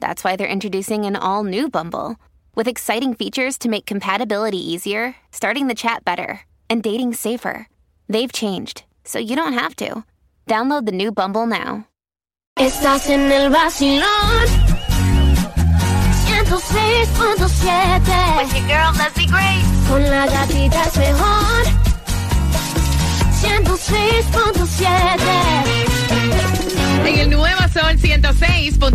that's why they're introducing an all new Bumble with exciting features to make compatibility easier, starting the chat better, and dating safer. They've changed, so you don't have to. Download the new Bumble now. Estás en el vacilón. 106.7. With your girl Leslie Grace. Con la gatita es mejor.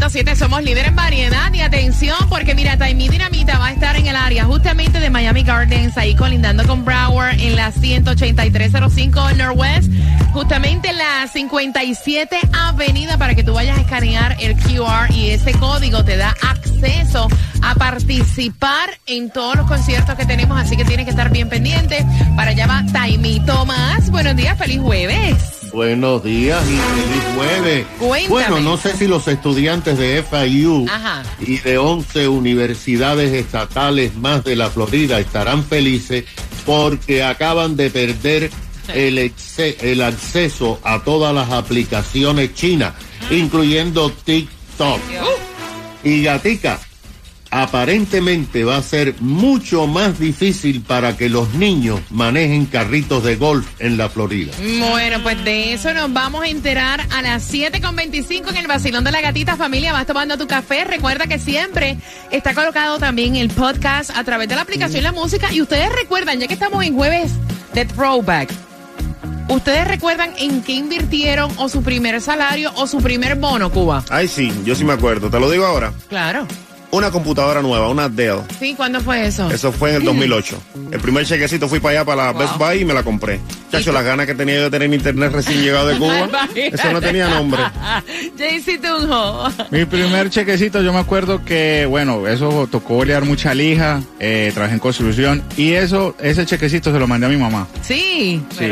106.7 somos líder en variedad y atención porque mira, Taimi Dinamita va a estar en el área justamente de Miami Gardens, ahí colindando con Broward en la 18305 Northwest, justamente en la 57 Avenida para que tú vayas a escanear el QR y ese código te da acceso a participar en todos los conciertos que tenemos, así que tienes que estar bien pendiente. Para allá va Taimi Tomás. Buenos días, feliz jueves. Buenos días y feliz jueves. Cuéntame. Bueno, no sé si los estudiantes de FIU Ajá. y de 11 universidades estatales más de la Florida estarán felices porque acaban de perder el, exce- el acceso a todas las aplicaciones chinas, incluyendo TikTok. Y Gatica, aparentemente va a ser mucho más difícil para que los niños manejen carritos de golf en la Florida. Bueno, pues de eso nos vamos a enterar a las 7.25 en el vacilón de la gatita familia. Vas tomando tu café. Recuerda que siempre está colocado también el podcast a través de la aplicación La Música. Y ustedes recuerdan, ya que estamos en jueves de Throwback, ¿ustedes recuerdan en qué invirtieron o su primer salario o su primer bono, Cuba? Ay, sí, yo sí me acuerdo. Te lo digo ahora. Claro. Una computadora nueva, una Dell. Sí, ¿cuándo fue eso? Eso fue en el 2008. El primer chequecito fui para allá, para la Best Buy y me la compré. Chacho, las ganas que tenía yo de tener internet recién llegado de Cuba. Eso no tenía nombre. JC Tunjo. Mi primer chequecito, yo me acuerdo que, bueno, eso tocó olear mucha lija, eh, trabajé en construcción y eso, ese chequecito se lo mandé a mi mamá. Sí. Sí.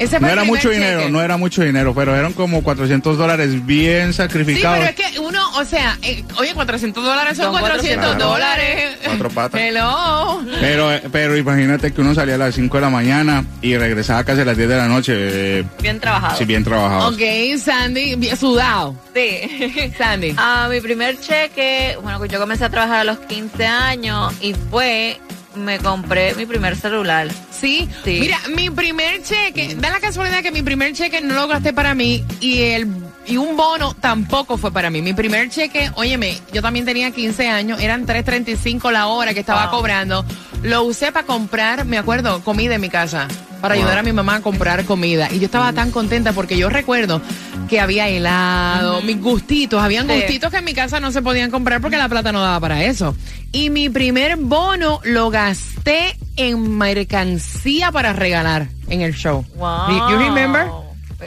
Ese No era mucho dinero, no era mucho dinero, pero eran como 400 dólares bien Sí, sacrificados. pero es que uno, o sea, eh, oye, 400 dólares son, 400 400 dólares. Cuatro patas. Hello. Pero, pero imagínate que uno salía a las 5 de la mañana y regresaba casi a las 10 de la noche. eh, Bien trabajado. sí, bien trabajado. Ok, Sandy, bien sudado. Sí. Sandy. Ah, mi primer cheque, bueno, yo comencé a trabajar a los 15 años y fue, me compré mi primer celular. Sí. Sí. Mira, mi primer cheque, da la casualidad que mi primer cheque no lo gasté para mí y el y un bono tampoco fue para mí. Mi primer cheque, óyeme, yo también tenía 15 años, eran 3.35 la hora que estaba Wow. cobrando. Lo usé para comprar, me acuerdo, comida en mi casa, para ayudar a mi mamá a comprar comida. Y yo estaba tan contenta porque yo recuerdo que había helado, mis gustitos, habían Sí. gustitos que en mi casa no se podían comprar porque la plata no daba para eso. Y mi primer bono lo gasté en mercancía para regalar en el show. Wow. You remember? Oh,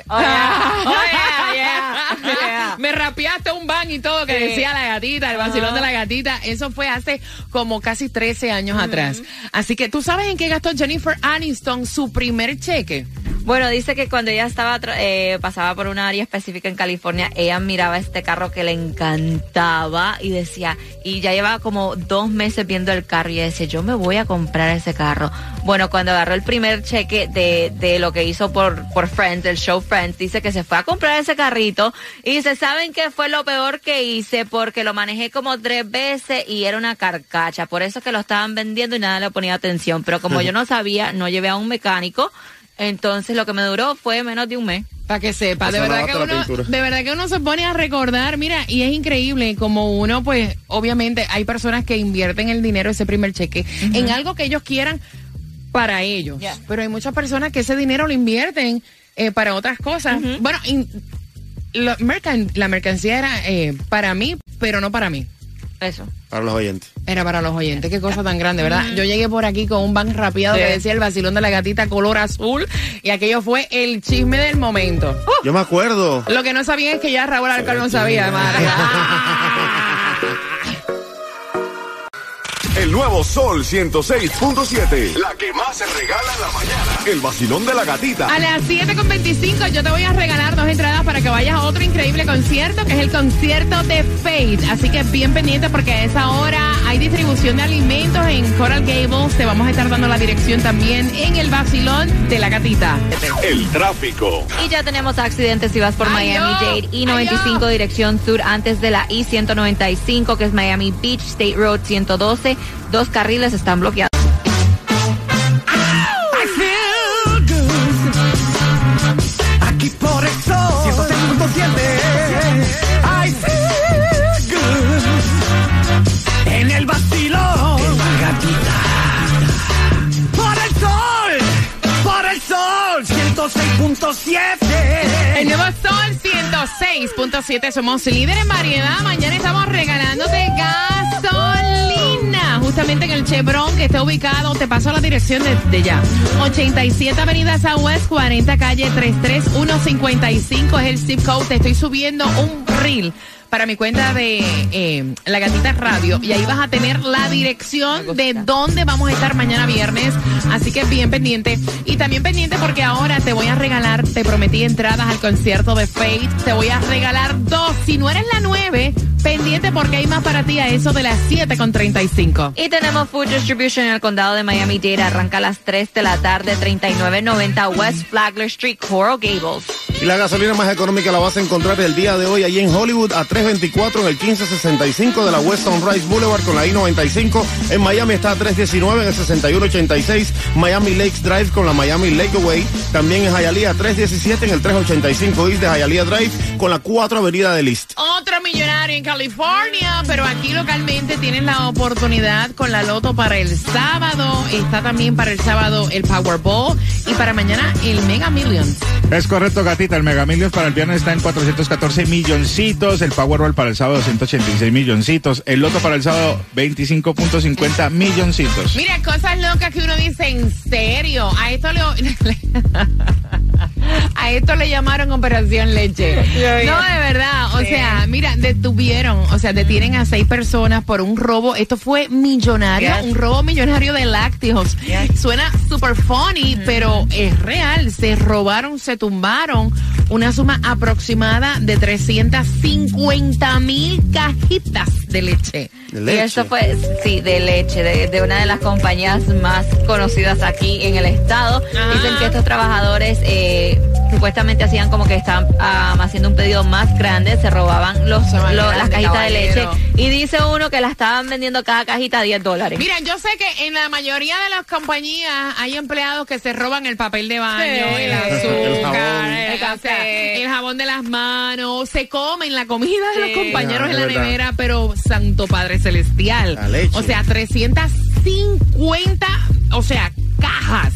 yeah. Oh, yeah. Me rapeaste un ban y todo que Sí. decía la gatita, el vacilón de la gatita. Eso fue hace como casi 13 años atrás. Así que tú sabes en qué gastó Jennifer Aniston su primer cheque. Bueno, dice que cuando ella estaba eh, pasaba por una área específica en California, ella miraba este carro que le encantaba y decía, y ya llevaba como dos meses viendo el carro y ella decía, yo me voy a comprar ese carro. Bueno, cuando agarró el primer cheque de, de lo que hizo por, por Friends, el show Friends, dice que se fue a comprar ese carrito y dice, ¿saben qué fue lo peor que hice? Porque lo manejé como tres veces y era una carcacha. Por eso es que lo estaban vendiendo y nada le ponía atención. Pero como yo no sabía, no llevé a un mecánico. Entonces lo que me duró fue menos de un mes. Para que sepa, de verdad que uno, de verdad que uno se pone a recordar, mira, y es increíble como uno, pues, obviamente hay personas que invierten el dinero, ese primer cheque, en algo que ellos quieran para ellos. Yeah. Pero hay muchas personas que ese dinero lo invierten eh, para otras cosas. Bueno, in- lo- mercan- la mercancía era eh, para mí, pero no para mí. Eso. Para los oyentes. Era para los oyentes, qué cosa tan grande, ¿verdad? Yo llegué por aquí con un van rapeado que Sí. decía el vacilón de la gatita color azul y aquello fue el chisme del momento. Yo me acuerdo. Lo que no sabían es que ya Raúl Alcar no sabía, madre. El nuevo Sol 106.7. La que más se regala en la mañana. El vacilón de la gatita. A las 7.25 yo te voy a regalar dos entradas para que vayas a otro increíble concierto, que es el concierto de Fate. Así que bien pendiente porque a esa hora hay distribución de alimentos en Coral Gables. Te vamos a estar dando la dirección también en el vacilón de la gatita. El tráfico. Y ya tenemos accidentes si vas por Ay, Miami yo. Dade I-95 Ay, yo. dirección sur antes de la I-195 que es Miami Beach State Road 112. Dos carriles están bloqueados. 106.7. Somos líder en variedad. Mañana estamos regalándote gasolina. Justamente en el Chevron que está ubicado. Te paso la dirección de, de ya. 87 Avenida Southwest, 40 calle 33155 es el zip code. Te estoy subiendo un reel para mi cuenta de eh, La Gatita Radio y ahí vas a tener la dirección de dónde vamos a estar mañana viernes. Así que bien pendiente. Y también pendiente porque ahora te voy a regalar, te prometí entradas al concierto de Fate. Te voy a regalar dos. Si no eres la nueve, pendiente porque hay más para ti a eso de las 7 con 35. Y tenemos Food Distribution en el condado de Miami-Dade. Arranca a las 3 de la tarde, 3990 West Flagler Street, Coral Gables. Y la gasolina más económica la vas a encontrar el día de hoy allí en Hollywood a 324 en el 1565 de la West Sunrise Boulevard con la I-95. En Miami está a 319 en el 6186 Miami Lakes Drive con la Miami Lakeaway. También en Hialeah 317 en el 385 East de Hialeah Drive con la 4 Avenida del East. Otro millonario en California, pero aquí localmente tienes la oportunidad con la loto para el sábado. Está también para el sábado el Powerball y para mañana el Mega Millions. Es correcto, gatita. El Mega Millions para el viernes está en 414 milloncitos. El Powerball para el sábado 186 milloncitos. El Loto para el sábado 25.50 milloncitos. Mira, cosas locas que uno dice en serio. A esto le, a esto le llamaron Operación Leche. No, de verdad. O sea, mira, detuvieron, o sea, detienen a seis personas por un robo. Esto fue millonario, Yes. un robo millonario de lácteos. Suena super funny, pero es real. Se robaron, se tumbaron una suma aproximada de 350 mil cajitas de leche. De Y leche. esto fue, sí, de leche, de, de una de las compañías más conocidas aquí en el estado. Ajá. Dicen que estos trabajadores eh, supuestamente hacían como que estaban ah, haciendo un pedido más grande, se robaban los, Se las cajitas de leche. Y dice uno que la estaban vendiendo cada cajita a 10 dólares. Mira, yo sé que en la mayoría de las compañías hay empleados que se roban el papel de baño, Sí. el El azúcar, jabón. el, El café. el jabón de las manos, se comen la comida de Sí. los compañeros Ah, en la nevera, pero Santo Padre Celestial. La leche. O sea, 350, o sea, cajas.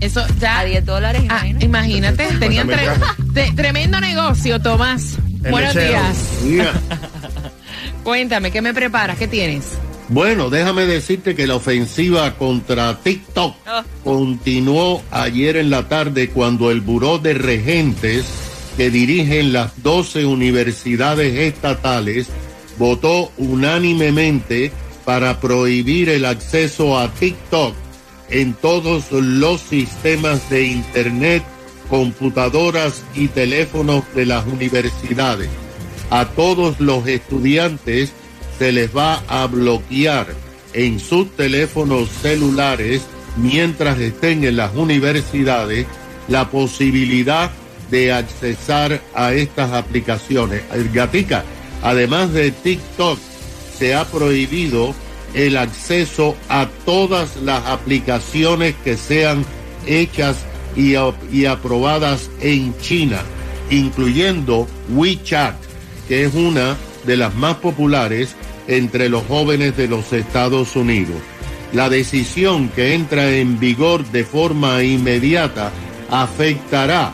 Eso ya. A 10 dólares, Ah, imagínate. imagínate, tenían tre- te- tremendo negocio, Tomás. El Buenos lechero. días. Cuéntame, ¿qué me preparas? ¿Qué tienes? Bueno, déjame decirte que la ofensiva contra TikTok Oh. continuó ayer en la tarde cuando el Buró de Regentes que dirigen las 12 universidades estatales votó unánimemente para prohibir el acceso a TikTok en todos los sistemas de Internet, computadoras y teléfonos de las universidades. A todos los estudiantes se les va a bloquear en sus teléfonos celulares mientras estén en las universidades la posibilidad de accesar a estas aplicaciones. Gatica, además de TikTok, se ha prohibido el acceso a todas las aplicaciones que sean hechas y, y aprobadas en China, incluyendo WeChat, que es una de las más populares entre los jóvenes de los Estados Unidos. La decisión que entra en vigor de forma inmediata afectará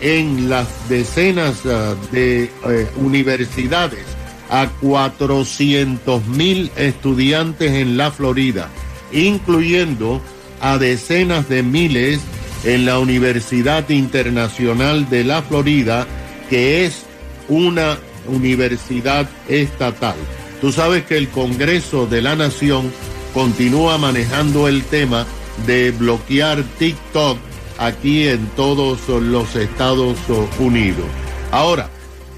en las decenas ah, de eh, universidades a 400 mil estudiantes en la Florida, incluyendo a decenas de miles en la Universidad Internacional de la Florida, que es una universidad estatal. Tú sabes que el Congreso de la Nación continúa manejando el tema de bloquear TikTok aquí en todos los Estados Unidos. Ahora,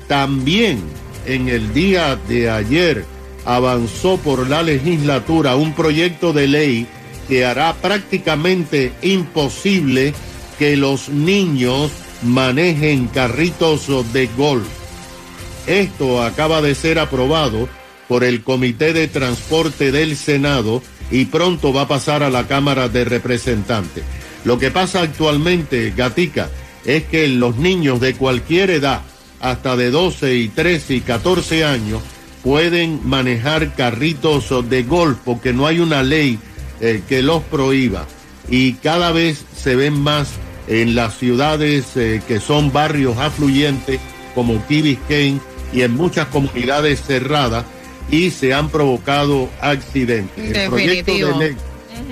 también en el día de ayer avanzó por la legislatura un proyecto de ley que hará prácticamente imposible que los niños manejen carritos de golf. Esto acaba de ser aprobado por el Comité de Transporte del Senado y pronto va a pasar a la Cámara de Representantes. Lo que pasa actualmente, Gatica, es que los niños de cualquier edad, hasta de 12 y 13 y 14 años, pueden manejar carritos de golf porque no hay una ley eh, que los prohíba. Y cada vez se ven más en las ciudades eh, que son barrios afluyentes como Key Biscayne y en muchas comunidades cerradas y se han provocado accidentes. El proyecto de ley.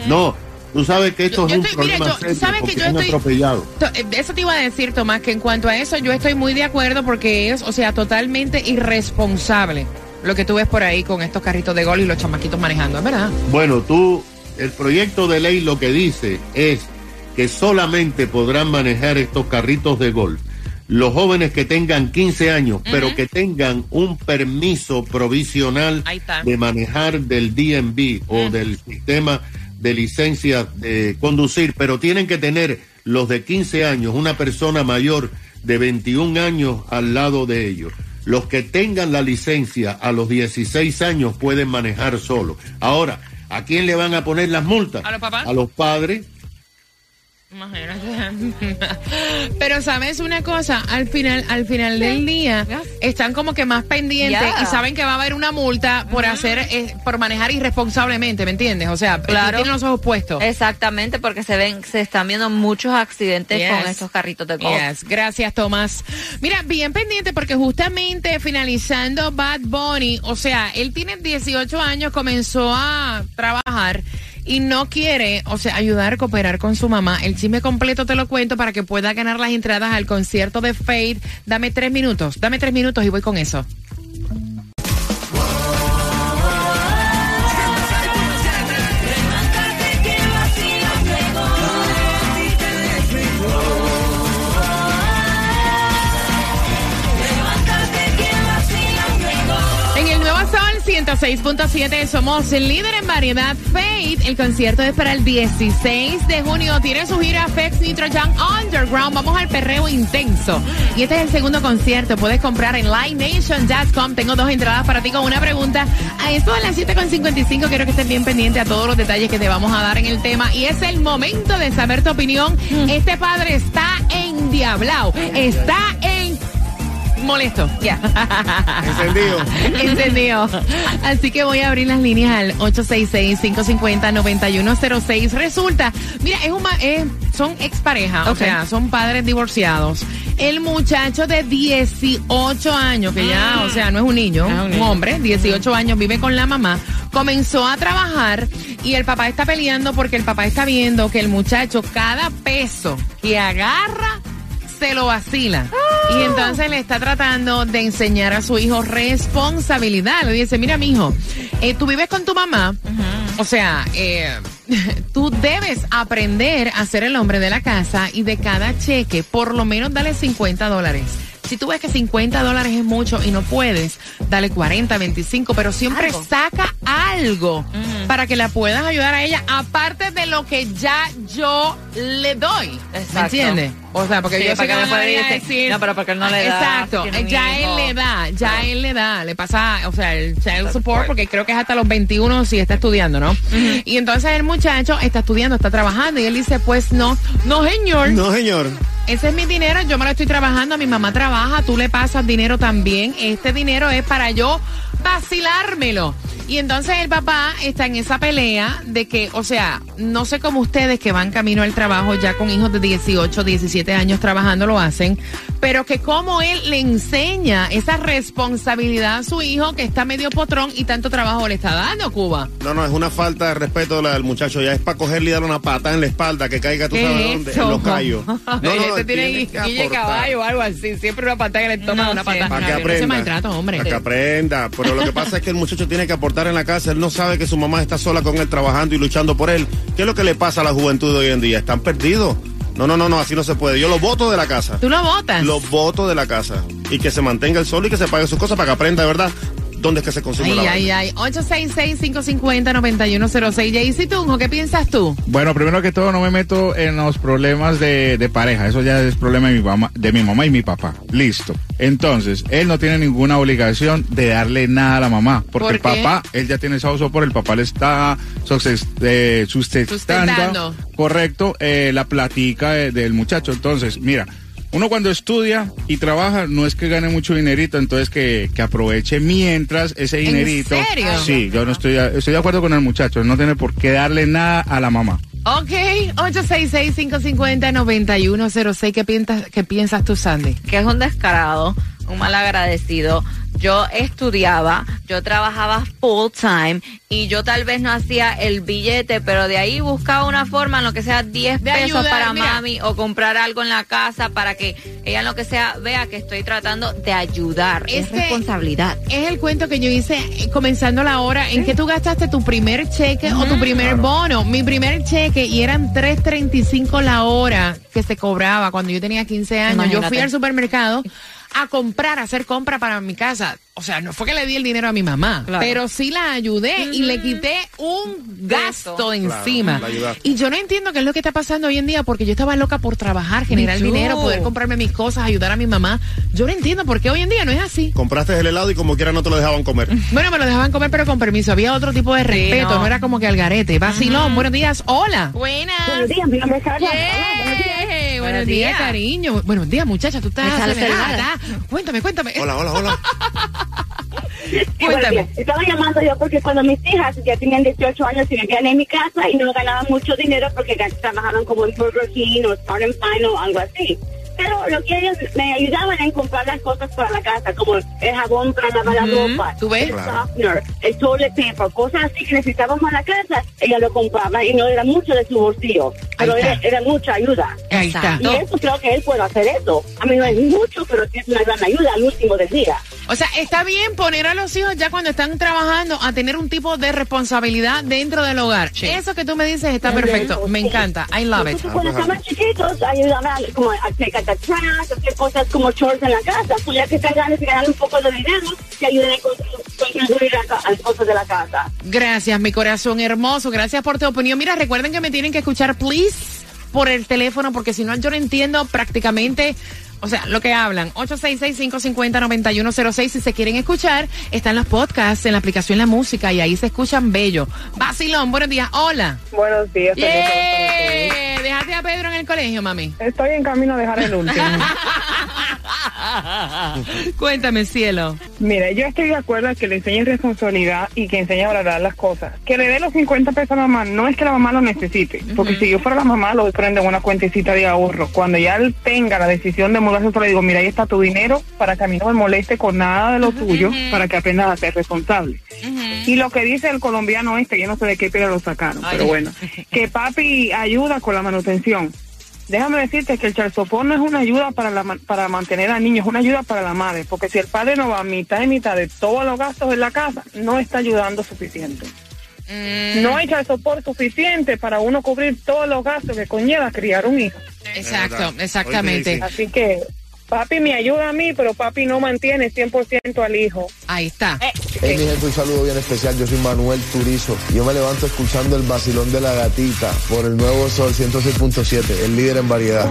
No, tú sabes que esto Yo- es un estoy- mira, problema yo- serio ¿sabes que yo estoy- atropellado. To- eh, Eso te iba a decir, Tomás, que en cuanto a eso yo estoy muy de acuerdo porque es, o sea, totalmente irresponsable lo que tú ves por ahí con estos carritos de gol y los chamaquitos manejando, es verdad. Bueno, tú, el proyecto de ley lo que dice es que solamente podrán manejar estos carritos de golf los jóvenes que tengan 15 años, pero que tengan un permiso provisional de manejar del DMV o del sistema de licencia de conducir, pero tienen que tener los de 15 años, una persona mayor de 21 años al lado de ellos. Los que tengan la licencia a los 16 años pueden manejar solo. Ahora, ¿a quién le van a poner las multas? ¿A los papás? A los padres. Imagínate. Pero sabes una cosa, al final, al final del día están como que más pendientes y saben que va a haber una multa por hacer, eh, por manejar irresponsablemente, ¿me entiendes? O sea, Claro. tienen los ojos puestos. Exactamente, porque se ven, se están viendo muchos accidentes Yes. con estos carritos de golf. Yes, gracias Tomás. Mira, bien pendiente porque justamente finalizando Bad Bunny, o sea, él tiene 18 años, comenzó a trabajar y no quiere, o sea, ayudar a cooperar con su mamá. El chisme completo te lo cuento para que pueda ganar las entradas al concierto de Fade. Dame tres minutos, dame tres minutos y voy con eso. 6.7, somos el líder en variedad. Faith, el concierto es para el 16 de junio. Tiene su gira Fex Nitro Jam Underground. Vamos al perreo intenso. Y este es el segundo concierto. Puedes comprar en LiveNation.com. Tengo dos entradas para ti con una pregunta. A eso a las 7.55. Quiero que estés bien pendiente a todos los detalles que te vamos a dar en el tema. Y es el momento de saber tu opinión. Mm. Este padre está endiablado. Está en molesto. Ya. Encendido. Encendido. Así que voy a abrir las líneas al 866-550-9106. Resulta, mira, es un, ma- es- son expareja, o sea, son padres divorciados. El muchacho de 18 años, que ya, o sea, no es un niño, Ah, un un niño. hombre, 18 años, vive con la mamá, comenzó a trabajar y el papá está peleando porque el papá está viendo que el muchacho cada peso que agarra se lo vacila. Y entonces le está tratando de enseñar a su hijo responsabilidad. Le dice, mira, mijo, eh, tú vives con tu mamá. O sea, eh, tú debes aprender a ser el hombre de la casa y de cada cheque, por lo menos dale 50 dólares. Si tú ves que 50 dólares es mucho y no puedes, dale 40, 25, pero siempre Algo. saca algo para que la puedas ayudar a ella, aparte de lo que ya yo le doy. ¿Me Exacto. entiendes? O sea, porque Sí, yo sé para que a dice, decir... "No, pero porque él no le da, Exacto, tiene un ya hijo". él le da, ya él le da, le pasa, o sea, el child support, porque creo que es hasta los 21 si está estudiando, ¿no? Y entonces el muchacho está estudiando, está trabajando, y él dice, pues no, no señor, No, señor. Ese es mi dinero, yo me lo estoy trabajando, mi mamá trabaja, tú le pasas dinero también. Este dinero es para yo vacilármelo. Y entonces el papá está en esa pelea de que, o sea, no sé cómo ustedes que van camino al trabajo ya con hijos de 18, 17 años trabajando lo hacen, pero que como él le enseña esa responsabilidad a su hijo que está medio potrón y tanto trabajo le está dando, Cuba. No, no, es una falta de respeto la del muchacho. Ya es para cogerle y darle una patada en la espalda que caiga, tú ¿Qué sabes es dónde, eso? en los callos. No, no, este tiene guille caballo o algo así, siempre una patada en el estómago, No una patada. Para que Ese aprenda. maltrato, hombre. Para que aprenda. Pero lo que pasa es que el muchacho tiene que aportar faltar en la casa, él no sabe que su mamá está sola con él trabajando y luchando por él. ¿Qué es lo que le pasa a la juventud de hoy en día? Están perdidos. No, no, no, no, así no se puede. Yo lo voto de la casa. ¿Tú lo votas? Lo voto de la casa. Y que se mantenga el sol y que se pague sus cosas para que aprenda de verdad dónde es que se consume Ay, la ay, vaina. ay. 866-550-9106. Jaycee Tunjo, ¿qué piensas tú? Bueno, primero que todo, no me meto en los problemas de, de pareja. Eso ya es problema de mi, mamá, de mi mamá y mi papá. Listo. Entonces, él no tiene ninguna obligación de darle nada a la mamá. Porque ¿Por el papá, él ya tiene esa por el papá le está suces- eh, sustentando, Sustentando. correcto, eh, la platica de- del muchacho. Entonces, mira. Uno cuando estudia y trabaja no es que gane mucho dinerito, entonces que, que aproveche mientras ese ¿En dinerito. serio? Sí, yo no estoy, estoy de acuerdo con el muchacho, no tiene por qué darle nada a la mamá. Ok, 866-550-9106. ¿Qué piensas, ¿Qué piensas tú, Sandy? que es un descarado, un mal agradecido. Yo estudiaba, yo trabajaba full time y yo tal vez no hacía el billete, pero de ahí buscaba una forma, en lo que sea 10 De pesos ayudar, para mira. mami o comprar algo en la casa para que ella en lo que sea vea que estoy tratando de ayudar. Es, Es que- responsabilidad. Es el cuento que yo hice eh, comenzando la hora en que tú gastaste tu primer cheque o tu primer bono. Mi primer cheque y eran 3.35 la hora que se cobraba cuando yo tenía 15 años. Yo fui al supermercado a comprar, a hacer compra para mi casa. O sea, no fue que le di el dinero a mi mamá, Claro. pero sí la ayudé y le quité un gasto encima. y yo no entiendo qué es lo que está pasando hoy en día porque yo estaba loca por trabajar, generar dinero, poder comprarme mis cosas, ayudar a mi mamá. Yo no entiendo por qué hoy en día no es así. Compraste el helado y como quiera no te lo dejaban comer. Bueno, me lo dejaban comer, pero con permiso. Había otro tipo de respeto, no. no. era como que al garete. Vacilón, buenos días. Hola. Buenas. Buenos días, mi nombre es Carla. Hola, buenos días. Buenos, días, días. cariño. Buenos días, muchacha. Tú estás acelerada. Cuéntame, cuéntame. Hola, hola, hola. Cuéntame. Estaba llamando yo porque cuando mis hijas ya tenían 18 años y vivían en mi casa y no ganaban mucho dinero porque trabajaban como en Burger King o Start and Fine o algo así. Pero lo que ellos me ayudaban en comprar las cosas para la casa, como el jabón para lavar la ropa, ¿Tú ves? el softener, el toilet paper, cosas así que necesitábamos en la casa, ella lo compraba y no era mucho de su bolsillo, pero era, era mucha ayuda. Ahí está. Y eso creo que él puede hacer eso. A mí no es mucho, pero sí es una gran ayuda al último del día. O sea, está bien poner a los hijos ya cuando están trabajando a tener un tipo de responsabilidad dentro del hogar. Eso que tú me dices está perfecto. Me encanta. I love it. Cuando estaban chiquitos, ayudaban a, como a hacer cosas como chores en la casa. Pues ya que están grandes y ganan un poco de dinero, que ayuden a con- contribuir a las cosas de la casa. Gracias, mi corazón hermoso. Gracias por tu opinión. Mira, recuerden que me tienen que escuchar, please, por el teléfono, porque si no, yo no entiendo prácticamente. O sea, lo que hablan, 866-550-9106. Si se quieren escuchar, están los podcasts en la aplicación La Música y ahí se escuchan bello. Vacilón, buenos días. Hola. Buenos días. Yeah. Dejaste a Pedro en el colegio, mami. Estoy en camino a dejar el último. Cuéntame, cielo. Mire, yo estoy de acuerdo que le enseñe responsabilidad y que enseñe a valorar las cosas. Que le dé los 50 pesos a la mamá, no es que la mamá lo necesite, porque si yo fuera la mamá, lo prendo en una cuentecita de ahorro. Cuando ya él tenga la decisión de mudarse, yo le digo, mira, ahí está tu dinero para que a mí no me moleste con nada de lo tuyo, para que aprendas a ser responsable. Y lo que dice el colombiano este, yo no sé de qué pega lo sacaron, Ay. pero bueno, que papi ayuda con la manutención. Déjame decirte que el charzopón no es una ayuda para la, ma- para mantener al niño, es una ayuda para la madre, porque si el padre no va a mitad y mitad de todos los gastos de la casa, no está ayudando suficiente. No hay charzopón suficiente para uno cubrir todos los gastos que conlleva criar un hijo. Exacto, exactamente. Así que papi me ayuda a mí, pero papi no mantiene 100% al hijo. Ahí está. Hey, mi gente, un saludo bien especial. Yo soy Manuel Turizo. Yo me levanto escuchando el vacilón de la gatita por el nuevo Sol 106.7, el líder en variedad.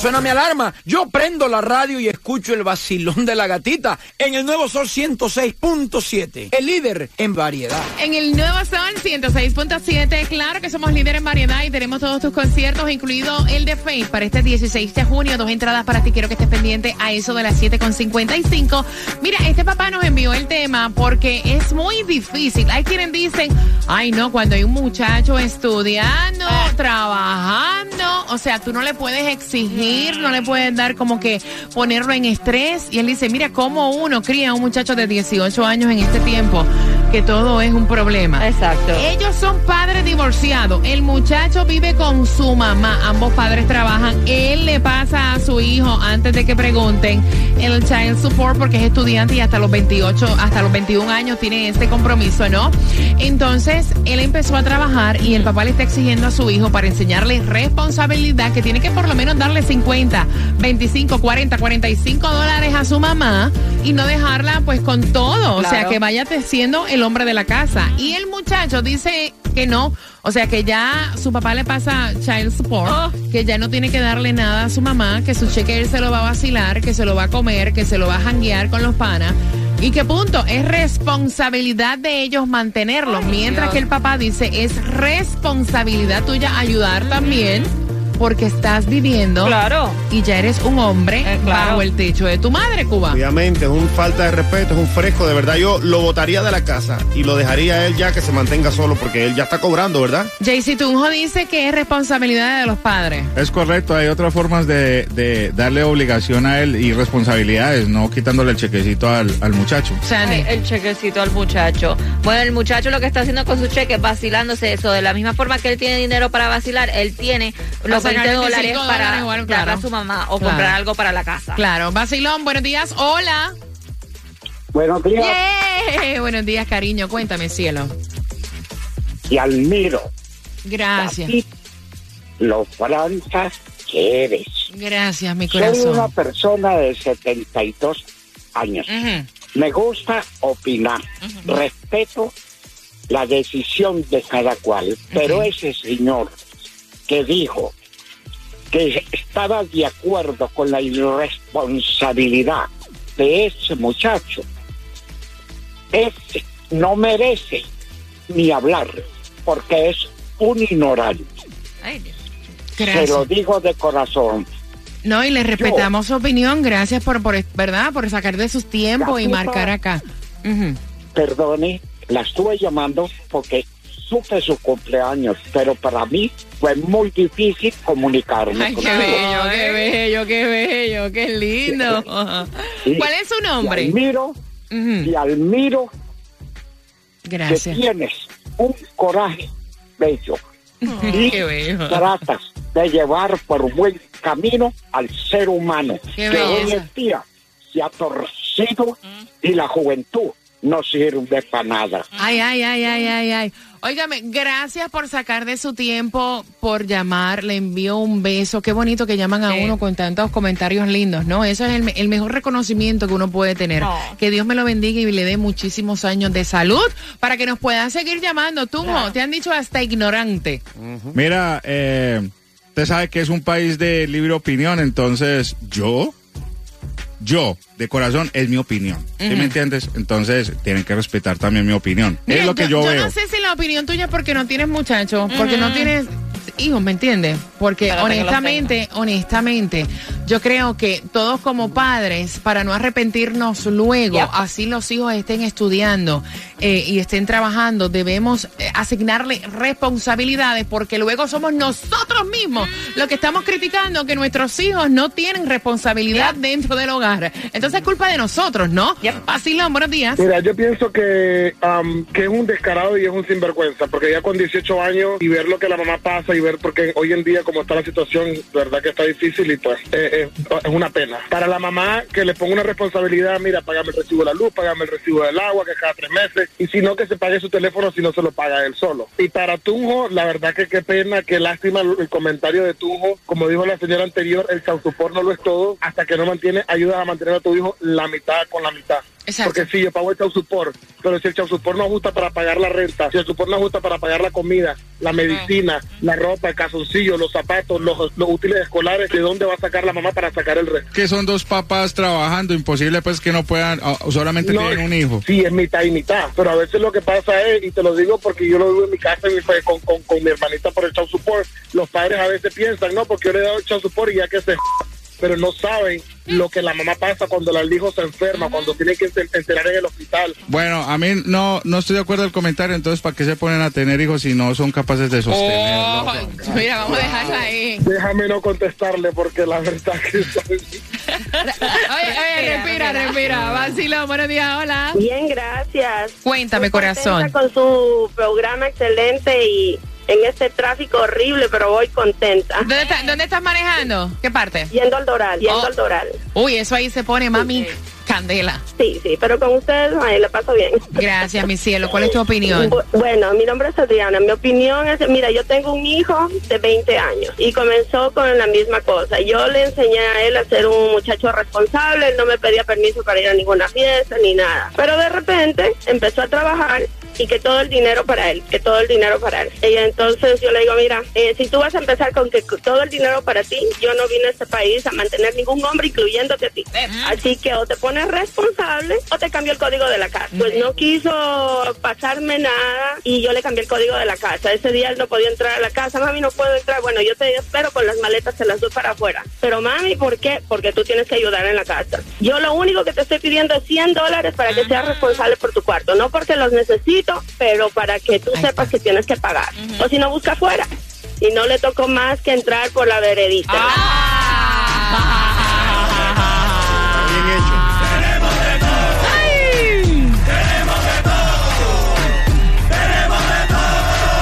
Suena mi alarma. Yo prendo la radio y escucho el vacilón de la gatita en el nuevo Sol 106.7, el líder en variedad. En el Nuevo Sol 106.7, claro que somos líder en variedad y tenemos todos tus conciertos, incluido el de Faith para este 16 de junio. Dos entradas para ti, quiero que estés pendiente a eso de las 7.55. Mira, este papá nos envió el tema porque es muy difícil. Hay quienes dicen, ay no, cuando hay un muchacho estudiando, trabajando, o sea, tú no le puedes exigir, no le puedes dar como que ponerlo en estrés. Y él dice, mira, cómo uno cría a un muchacho de 18 años en este tiempo. Que todo es un problema. Exacto. Ellos son padres divorciados. El muchacho vive con su mamá. Ambos padres trabajan. Él le pasa a su hijo antes de que pregunten el child support porque es estudiante y hasta los 28, hasta los 21 años tiene este compromiso, ¿no? Entonces, él empezó a trabajar y el papá le está exigiendo a su hijo para enseñarle responsabilidad que tiene que por lo menos darle 50, 25, 40, 45 dólares a su mamá y no dejarla pues con todo. O sea, que vaya siendo el hombre de la casa. Y el muchacho dice que no. O sea, que ya su papá le pasa child support, que ya no tiene que darle nada a su mamá, que su cheque él se lo va a vacilar, que se lo va a comer, que se lo va a janguear con los panas. Y que punto, es responsabilidad de ellos mantenerlos. mientras Dios. que el papá dice, es responsabilidad tuya ayudar también, porque estás viviendo Claro. y ya eres un hombre Eh, claro. bajo el techo de tu madre, Cuba. Obviamente, es un falta de respeto, es un fresco, de verdad. Yo lo botaría de la casa y lo dejaría a él ya que se mantenga solo porque él ya está cobrando, ¿verdad? JC Tunjo dice que es responsabilidad de los padres. Es correcto, hay otras formas de, de darle obligación a él y responsabilidades, no quitándole el chequecito al, al muchacho. Ay, el chequecito al muchacho. Bueno, el muchacho lo que está haciendo con su cheque es vacilándose eso. De la misma forma que él tiene dinero para vacilar, él tiene los sacar 20 dólares 25 para darle claro. a su mamá o Claro. comprar algo para la casa. Claro, Basilón, buenos días. Hola. Buenos días Yeah. Buenos días, cariño. Cuéntame, cielo. y admiro Gracias. lo franca que eres. Gracias, mi Soy una corazón. persona de 72 años. Ujú. Me gusta opinar. Respeto la decisión de cada cual. Pero ese señor que dijo que estaba de acuerdo con la irresponsabilidad de ese muchacho, ese no merece ni hablar porque es un ignorante. Ay, Dios. Se lo digo de corazón. No, y le respetamos su opinión. Gracias por, por, ¿verdad? Por sacar de sus tiempos y marcar acá. Perdone, la estuve llamando porque supe su cumpleaños, pero para mí fue muy difícil comunicarme Ay, con qué usted. bello, qué bello, qué bello, qué lindo. Sí. ¿Cuál es su Te nombre? admiro, y admiro Gracias. que tienes un coraje bello y Qué bello. tratas de llevar por buen camino al ser humano Qué que hoy en día se ha torcido y la juventud no sirve para nada. Ay, ay, ay, ay, ay, ay. Óigame, gracias por sacar de su tiempo, por llamar. Le envío un beso. Qué bonito que llaman a Sí. uno con tantos comentarios lindos, ¿no? Eso es el, me- el mejor reconocimiento que uno puede tener. Que Dios me lo bendiga y le dé muchísimos años de salud para que nos puedan seguir llamando. Tú, te han dicho hasta ignorante. Mira, eh, usted sabe que es un país de libre opinión, entonces yo, yo, de corazón, es mi opinión. ¿Sí Ujú. me entiendes? Entonces tienen que respetar también mi opinión. Mira, es lo que yo, veo. no sé si la opinión tuya es porque no tienes muchachos, porque no Ujú. Hijos, ¿me entiendes? Porque honestamente, honestamente, yo creo que todos como padres, para no arrepentirnos luego, así los hijos estén estudiando eh, y estén trabajando, debemos eh, asignarle responsabilidades, porque luego somos nosotros mismos los que estamos criticando que nuestros hijos no tienen responsabilidad dentro del hogar. Entonces es culpa de nosotros, ¿no? Vacilón, buenos días. Mira, yo pienso que, am, que es un descarado y es un sinvergüenza, porque ya con 18 años y ver lo que la mamá pasa y ver, porque hoy en día como está la situación, verdad que está difícil y pues eh, eh, es una pena. Para la mamá que le ponga una responsabilidad, mira, págame el recibo de la luz, págame el recibo del agua, que cada tres meses, y si no, que se pague su teléfono si no se lo paga él solo. Y para Tunjo, la verdad que qué pena, qué lástima el, comentario de Tunjo, como dijo la señora anterior, el chausupor no lo es todo, hasta que no mantiene, ayudas a mantener a tu hijo la mitad con la mitad. Exacto. Porque sí, yo pago el chausupor, pero si el chausupor no ajusta para pagar la renta, si el supor no ajusta para pagar la comida, la medicina, la ropa, el calzoncillo, los zapatos, los, los útiles escolares, ¿de dónde va a sacar la mamá para sacar el resto? Que son dos papás trabajando, imposible pues que no puedan, ah, solamente No, tienen un hijo. Sí, es mitad y mitad, pero a veces lo que pasa es, y te lo digo porque yo lo vivo en mi casa con, con, con mi hermanita por el child support, los padres a veces piensan, no, porque yo le he dado el child support y ya que se... pero no saben lo que la mamá pasa cuando el hijo se enferma, cuando tiene que enter- enterar en el hospital. Bueno, a mí no, no estoy de acuerdo el comentario, entonces ¿para qué se ponen a tener hijos si no son capaces de sostenerlo? Oh, mira, vamos a dejarla ahí. Déjame no contestarle porque la verdad que Oye, oye, respira, respira. Vacilo, buenos días, hola. Bien, gracias. Cuéntame, Estoy corazón. Con su programa excelente y en este tráfico horrible, pero voy contenta. ¿Dónde, está- dónde estás manejando? ¿Qué parte? Yendo al Doral, yendo Oh. al Doral. Uy, eso ahí se pone, mami, candela. Sí, sí, pero con ustedes la paso bien. Gracias, mi cielo. ¿Cuál es tu opinión? Bu- Bueno, mi nombre es Adriana. Mi opinión es, mira, yo tengo un hijo de 20 años y comenzó con la misma cosa. Yo le enseñé a él a ser un muchacho responsable, él no me pedía permiso para ir a ninguna fiesta ni nada. Pero de repente empezó a trabajar y que todo el dinero para él, que todo el dinero para él. Y entonces yo le digo, mira, eh, si tú vas a empezar con que todo el dinero para ti, yo no vine a este país a mantener ningún hombre, incluyéndote a ti. Así que o te pones responsable o te cambio el código de la casa. Pues no quiso pasarme nada y yo le cambié el código de la casa. Ese día él no podía entrar a la casa. Mami, no puedo entrar. Bueno, yo te espero con las maletas, se las doy para afuera. Pero mami, ¿por qué? Porque tú tienes que ayudar en la casa. Yo lo único que te estoy pidiendo es 100 dólares para que seas responsable por tu cuarto. No porque los necesito, pero para que tú sepas que tienes que pagar. O si no, busca afuera. Y no le tocó más que entrar por la veredita.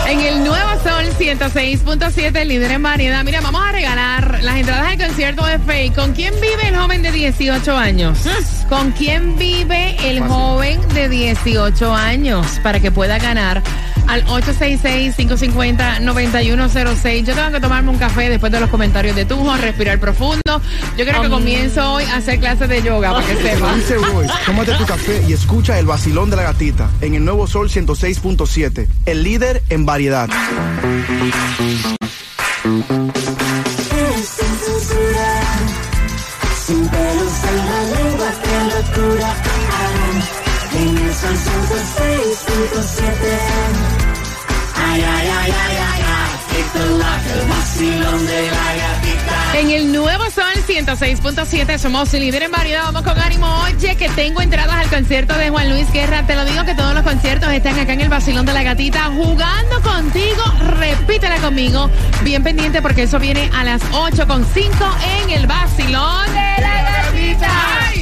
En el Nuevo Sol 106.7, líder en variedad. Mira, vamos a regalar las entradas al concierto de Faye. ¿Con quién vive el joven de 18 años? ¿Con quién vive el joven de 18 años? Para que pueda ganar al 866-550-9106. Yo tengo que tomarme un café después de los comentarios de Tujo, respirar profundo. Yo creo que comienzo hoy a hacer clases de yoga, para que sepa. Dice Royce, tómate tu café y escucha el vacilón de la gatita en el nuevo Sol 106.7, el líder en variedad. Sin censura, sin la lengua, qué locura. En el sol 106.7. Ay, ay, ay, ay, ay, En el nuevo Sol 106.7 somos líder en variedad. Vamos con ánimo. Oye, que tengo entradas al concierto de Juan Luis Guerra. Te lo digo que todos los conciertos están acá en el Basilón de la Gatita jugando contigo. Repítela conmigo. Bien pendiente porque eso viene a las 8 con 5 en el Basilón.